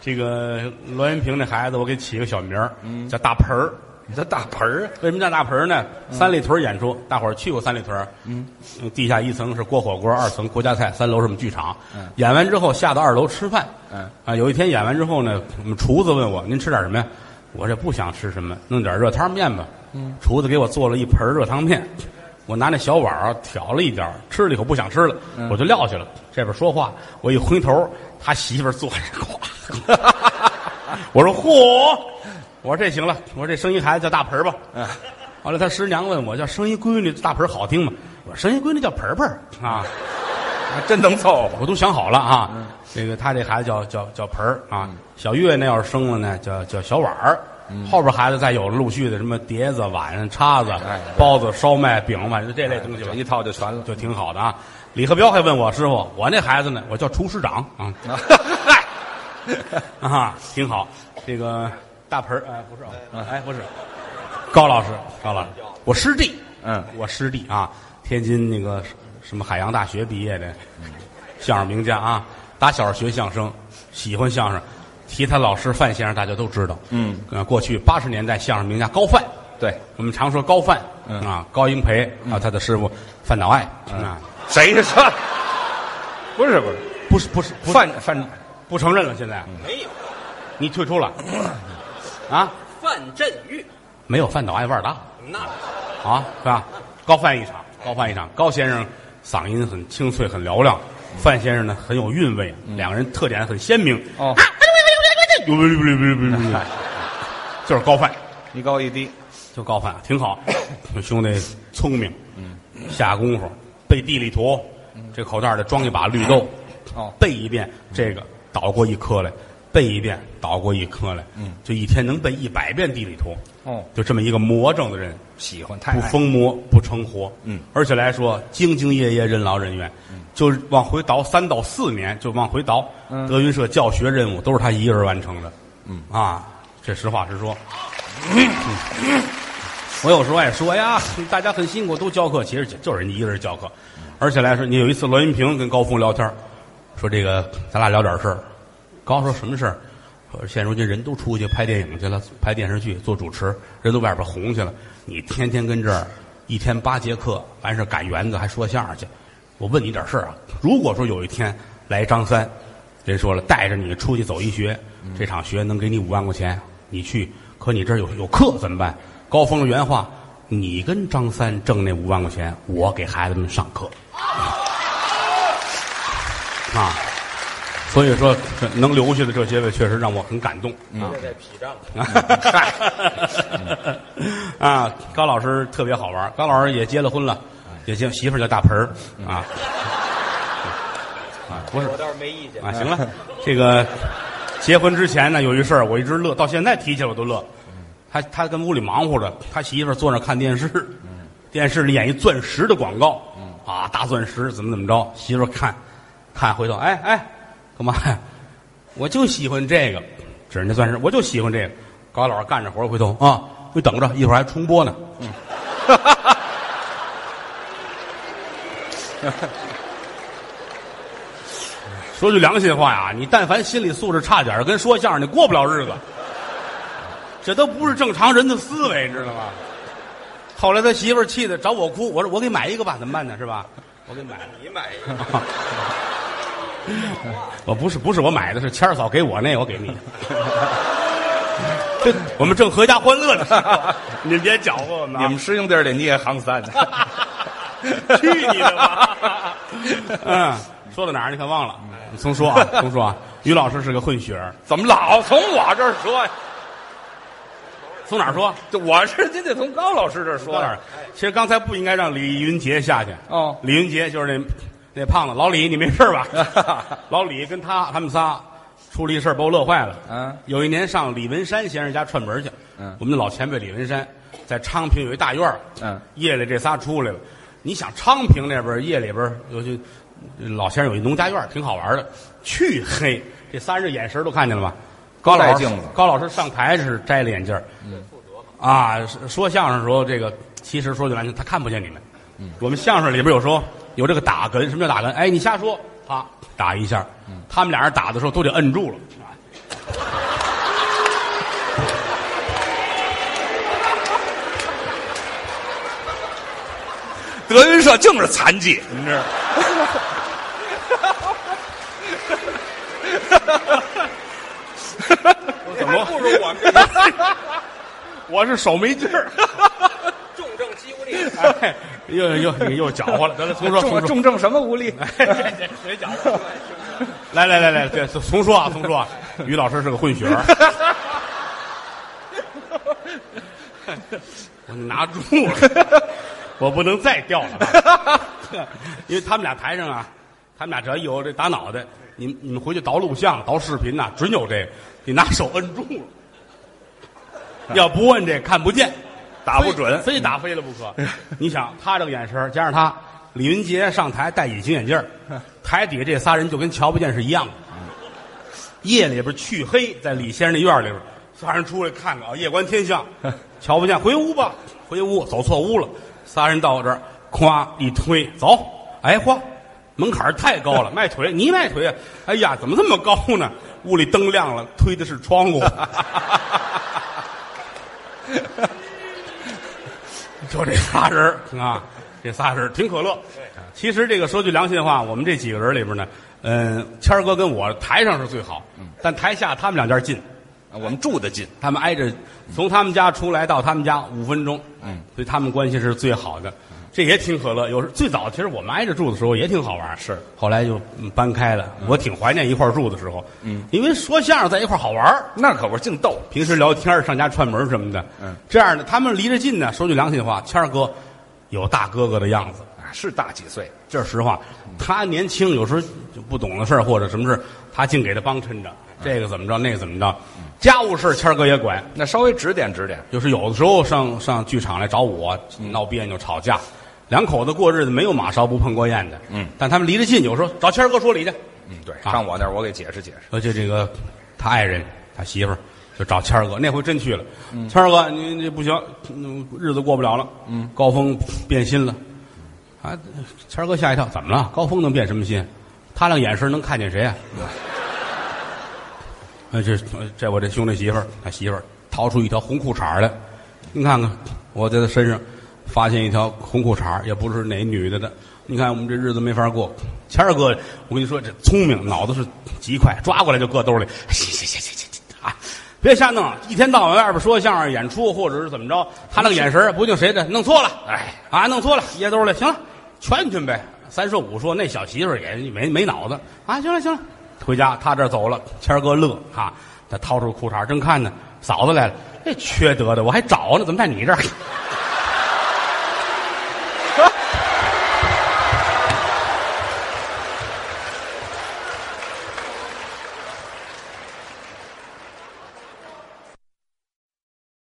Speaker 3: 这个栾云平这孩子，我给起个小名儿，叫大盆儿。
Speaker 4: 你这大盆儿，
Speaker 3: 为什么叫大盆儿呢？三里屯演出，大伙儿去过三里屯。嗯，地下一层是锅火锅，二层国家菜，三楼是我们剧场。
Speaker 4: 嗯
Speaker 3: 演完之后下到二楼吃饭。
Speaker 4: 嗯
Speaker 3: 啊，有一天演完之后呢，我们厨子问我：“您吃点什么呀？”我这不想吃什么，弄点热汤面吧。嗯，厨子给我做了一盆热汤面，我拿那小碗儿挑了一点儿，吃了一口不想吃了，我就撂下了。这边说话，我一回头，他媳妇儿坐着，咵，*laughs* 我说：“嚯！”我说这行了，我说这生一孩子叫大盆儿吧。
Speaker 4: 嗯，
Speaker 3: 后来他师娘问我叫生一闺女，大盆儿好听吗？我说生一闺女叫盆盆儿啊，
Speaker 4: 还真能凑合。
Speaker 3: 我都想好了啊。这个他这孩子叫叫叫盆儿啊，小月那要是生了呢叫叫小碗儿。后边孩子再有了陆续的什么碟子、碗、叉子
Speaker 4: 哎、
Speaker 3: 包子、烧麦、饼，反正这类东西吧
Speaker 4: 一套就全了。
Speaker 3: 就挺好的啊。李和彪还问我师傅，我那孩子呢？我叫厨师长啊。*laughs* 啊，挺好。这个大盆儿，哎，不是啊，哎，不是，高老师，高老师，我师弟，
Speaker 4: 嗯
Speaker 3: 我师弟啊，天津那个什么海洋大学毕业的，相声名家啊，打小学相声，喜欢相声，提他老师范先生，大家都知道，
Speaker 4: 嗯，
Speaker 3: 呃，过去八十年代相声名家高范，
Speaker 4: 对，
Speaker 3: 我们常说高范，
Speaker 4: 嗯
Speaker 3: 啊，高英培啊，他的师傅范岛爱啊，
Speaker 4: 谁说？不是，不是
Speaker 3: 不是不是
Speaker 4: 范范
Speaker 3: 不承认了，现在
Speaker 6: 没有
Speaker 3: 你退出了，*laughs* 啊，
Speaker 6: 范振玉，
Speaker 3: 没有范岛爱腕儿大。
Speaker 6: 那
Speaker 3: 啊，是吧？高范一场，高范一场。高先生嗓音很清脆，很嘹亮；范先生呢很有韵味，两个人特点很鲜明。
Speaker 4: 哦，
Speaker 3: 就是高范，
Speaker 4: 一高一低，
Speaker 3: 就高范，挺好。兄弟聪明，下功夫背地理图，这口袋里装一把绿豆，
Speaker 4: 哦
Speaker 3: 背一遍这个倒过一颗来，背一遍倒过一颗来，嗯，就一天能背一百遍地理图。
Speaker 4: 哦，
Speaker 3: 就这么一个魔怔的人。
Speaker 4: 喜欢太爱
Speaker 3: 不疯魔不成活，
Speaker 4: 嗯，
Speaker 3: 而且来说兢兢业业、任劳任怨，就是往回倒三到四年，就往回倒。
Speaker 4: 嗯
Speaker 3: 德云社教学任务都是他一个人完成的，嗯啊，这实话实说。嗯我有时候爱说哎呀，大家很辛苦，都教课，其实就就是人家一个人教课。而且来说，你有一次栾云平跟高峰聊天，说这个咱俩聊点事儿。高说什么事儿？说现如今人都出去拍电影去了，拍电视剧，做主持，人都外边红去了。你天天跟这儿一天八节课，完事儿赶园子还说相声去。我问你点事儿啊，如果说有一天来张三，人说了带着你出去走一学，这场学能给你五万块钱，你去，可你这儿有有课怎么办？高峰的原话：你跟张三挣那五万块钱，我给孩子们上课。啊，*laughs* 所以说这能留下的这些位，确实让我很感动啊。
Speaker 6: 在劈仗，*laughs*
Speaker 3: 啊，高老师特别好玩。高老师也结了婚了，也结媳妇儿叫大盆儿啊。啊，不是
Speaker 6: 我倒是没意见
Speaker 3: 啊，行了，这个结婚之前呢，有一事儿我一直乐，到现在提起来我都乐。他他跟屋里忙活着，他媳妇儿坐那看电视，电视里演一钻石的广告，啊，大钻石怎么怎么着，媳妇儿看，看回头，哎哎，干嘛呀？*laughs* 我就喜欢这个，指人家钻石，我就喜欢这个。高老师干着活回头啊，你等着，一会儿还重播呢。*laughs* 说句良心话呀，你但凡心理素质差点儿跟说相声，你过不了日子。这都不是正常人的思维，知道吗？后来他媳妇儿气的找我哭，我说我给买一个吧，怎么办呢？是吧？我给买。
Speaker 6: 你买一个，*laughs* *laughs*
Speaker 3: 我不是不是我买的，是谦儿嫂给我那，我给你。*laughs* 这我们正合家欢乐呢，*laughs* 您别搅和我们、啊。
Speaker 4: 你们师兄弟里你也行三，
Speaker 3: 去你的吧！嗯，说到哪儿？你可忘了？你重说啊，从说啊。于老师是个混血儿，
Speaker 4: 怎么老从我这儿说呀？
Speaker 3: 从哪儿说？
Speaker 4: 这我是您得从高老师这儿说？
Speaker 3: 其实刚才不应该让李云杰下去。
Speaker 4: 哦
Speaker 3: 李云杰就是那那胖子老李，你没事吧？*laughs* 老李跟他他们仨出了一事儿，把我乐坏了。
Speaker 4: 嗯，
Speaker 3: 有一年上李文山先生家串门去，
Speaker 4: 嗯
Speaker 3: 我们的老前辈李文山在昌平有一大院儿
Speaker 4: 嗯，
Speaker 3: 夜里这仨出来了。你想昌平那边夜里边儿有些老先生有一农家院儿，挺好玩的，黢黑。这仨人这眼神儿都看见了吧？高老师
Speaker 4: 戴镜子
Speaker 3: 高老师上台是摘了眼镜儿啊，说相声的时候，这个其实说句难听，他看不见你们。我们相声里边有时候有这个打哏，什么叫打哏？哎，你瞎说，啪打一下。他们俩人打的时候都得摁住了。
Speaker 4: 德云社净是残疾，你知道？
Speaker 3: 怎么
Speaker 4: 不如我们 *laughs*
Speaker 3: 我是手没劲儿，
Speaker 4: 力？
Speaker 3: 哎，又又又又搅和了。得了，重说，重说。
Speaker 4: 重重症什么无力？
Speaker 3: 哎谁搅和？来来来来，对，重说啊，重说啊。于老师是个混血儿。*laughs* 我拿住了，我不能再掉了，*laughs* 因为他们俩台上啊，他们俩只要一有这打脑袋，你们你们回去倒录像、倒视频呐、准有这个，你拿手摁住了，要不摁这看不见，
Speaker 4: 打不准
Speaker 3: 非非打飞了不可。你想他这个眼神儿加上他李云杰上台戴隐形眼镜 *laughs* 台底下这仨人就跟瞧不见是一样的。夜里边黢黑，在李先生的院里边，仨人出来看看啊，夜观天象，*laughs* 瞧不见，回屋吧，回屋，走错屋了。仨人到我这儿，咵一推，走，哎嚯，门槛太高了，迈腿，你迈腿啊？哎呀，怎么这么高呢？屋里灯亮了，推的是窗户。*laughs* *laughs* 就这仨人儿 *laughs* 啊，这仨人儿挺可乐。其实这个说句良心话，我们这几个人里边呢，嗯，谦儿哥跟我台上是最好，但台下他们两家近，
Speaker 4: 我们住的近，
Speaker 3: 他们挨着，从他们家出来到他们家五分钟，
Speaker 4: 嗯，
Speaker 3: 所以他们关系是最好的。这也挺可乐。有时最早其实我们挨着住的时候也挺好玩，
Speaker 4: 是
Speaker 3: 后来就嗯搬开了。我挺怀念一块儿住的时候，嗯，因为说相声在一块儿好玩儿。
Speaker 4: 那可不是净逗。
Speaker 3: 平时聊天上家串门什么的，
Speaker 4: 嗯，
Speaker 3: 这样的他们离着近呢。说句良心话，谦儿哥有大哥哥的样子，
Speaker 4: 啊是大几岁？
Speaker 3: 这是实话。他年轻，有时候就不懂的事儿或者什么事儿，他净给他帮衬着。这个怎么着，那个怎么着，家务事儿谦儿哥也管。
Speaker 4: 那稍微指点指点。
Speaker 3: 就是有的时候上上剧场来找我闹别扭吵架，两口子过日子没有马勺不碰过砚的。
Speaker 4: 嗯，
Speaker 3: 但他们离得近，有时候找谦儿哥说理去。
Speaker 4: 嗯，对，
Speaker 3: 啊
Speaker 4: 上我那儿我给解释解释。
Speaker 3: 而且这个他爱人他媳妇儿就找谦儿哥，那回真去了。谦儿哥，你你不行，嗯日子过不了了。嗯，高峰变心了。啊，谦儿哥吓一跳，怎么了？高峰能变什么心？他那眼神能看见谁啊？哎，这这我这兄弟媳妇儿，他媳妇儿掏出一条红裤衩来，你看看，我在他身上发现一条红裤衩，也不是哪女的的。你看我们这日子没法过。谦儿哥，我跟你说，这聪明，脑子是极快，抓过来就搁兜里。行行行行行行啊，别瞎弄，一天到晚外边说相声、演出，或者是怎么着，他那个眼神儿不定谁的，弄错了，
Speaker 4: 哎，
Speaker 3: 啊，弄错了，掖兜里，行了，劝劝呗。三说五说，那小媳妇也没没脑子啊，行了行了，回家他这走了，谦儿哥乐啊，他掏出裤衩正看呢，嫂子来了，这缺德的，我还找呢，怎么在你这儿？